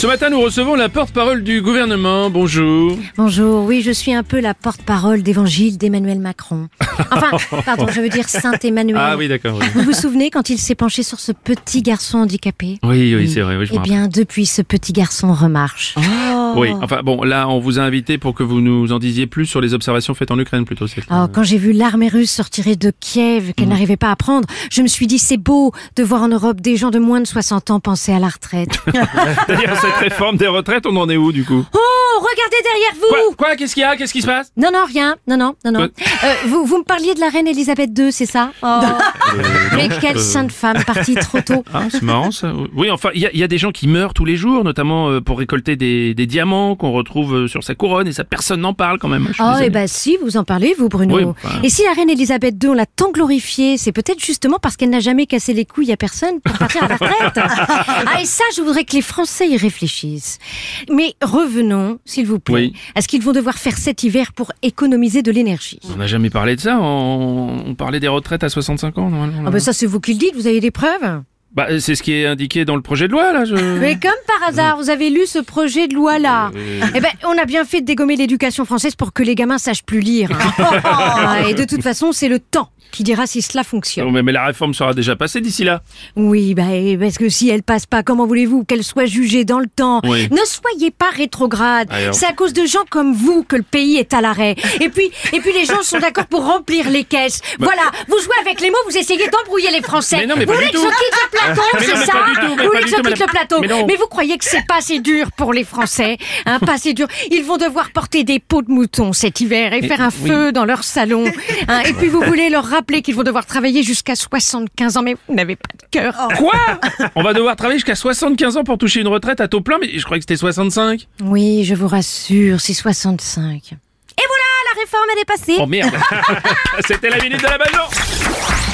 Ce matin, nous recevons la porte-parole du gouvernement. Bonjour. Bonjour, oui, je suis un peu la porte-parole d'évangile d'Emmanuel Macron. Enfin, pardon, je veux dire Saint-Emmanuel. Ah oui, d'accord. Oui, Vous vous souvenez quand il s'est penché sur ce petit garçon handicapé? Oui, oui, c'est vrai. Oui, je Eh bien, depuis, ce petit garçon remarche. Oui, enfin bon, là, on vous a invité pour que vous nous en disiez plus sur les observations faites en Ukraine plutôt. Oh, quand j'ai vu l'armée russe se retirer de Kiev, qu'elle n'arrivait pas à prendre, je me suis dit, c'est beau de voir en Europe des gens de moins de 60 ans penser à la retraite. Réforme des retraites, on en est où du coup oh, regardez derrière vous Quoi Qu'est-ce qu'il y a Qu'est-ce qui se passe? Non, non, rien. Non, non, non, non. Euh, vous, vous me parliez de la reine Elisabeth II, c'est ça? Oh. Mais quelle sainte femme partie trop tôt. Ah, c'est marrant ça. Oui, enfin, il y, a- il y a des gens qui meurent tous les jours, notamment euh, pour récolter des, des diamants qu'on retrouve euh, sur sa couronne, et ça, personne n'en parle quand même. Oh, et ben si, vous en parlez, vous, Bruno. Oui, enfin. Et si la reine Elisabeth II, on l'a tant glorifiée, c'est peut-être justement parce qu'elle n'a jamais cassé les couilles à personne pour partir à la retraite. ah, et ça, je voudrais que les Français y réfléchissent. Mais revenons, s'il vous plaît, Oui. à ce qu'ils vont devoir faire cet hiver pour économiser de l'énergie? On n'a jamais parlé de ça. On, on parlait des retraites à 65 ans, normalement. Ah ben ça, c'est vous qui le dites, vous avez des preuves? Bah, c'est ce qui est indiqué dans le projet de loi, là. Je... Mais comme par hasard, vous avez lu ce projet de loi-là. Eh ben, on a bien fait de dégommer l'éducation française pour que les gamins sachent plus lire. Ah, Et de toute façon, c'est le temps qui dira si cela fonctionne. Non, mais, mais la réforme sera déjà passée d'ici là. Oui, bah, parce que si elle passe pas, comment voulez-vous qu'elle soit jugée dans le temps? Oui. Ne soyez pas rétrograde. Alors. C'est à cause de gens comme vous que le pays est à l'arrêt. Et puis, et puis les gens sont d'accord pour remplir les caisses. Voilà, vous jouez avec les mots, vous essayez d'embrouiller les Français. Mais non, mais vous pas voulez du que tout. Non, c'est ça Vous voulez que je quitte le plateau Mais vous croyez que c'est pas assez dur pour les Français hein, Pas assez dur. Ils vont devoir porter des peaux de mouton cet hiver et faire un feu dans leur salon. hein. et puis vous voulez leur rappeler qu'ils vont devoir travailler jusqu'à 75 ans, mais vous n'avez pas de cœur. Quoi? On va devoir travailler jusqu'à 75 ans pour toucher une retraite à taux plein, mais je croyais que c'était 65. Oui, je vous rassure, c'est 65. Et voilà, la réforme, elle est passée. Oh merde C'était la minute de la Bajon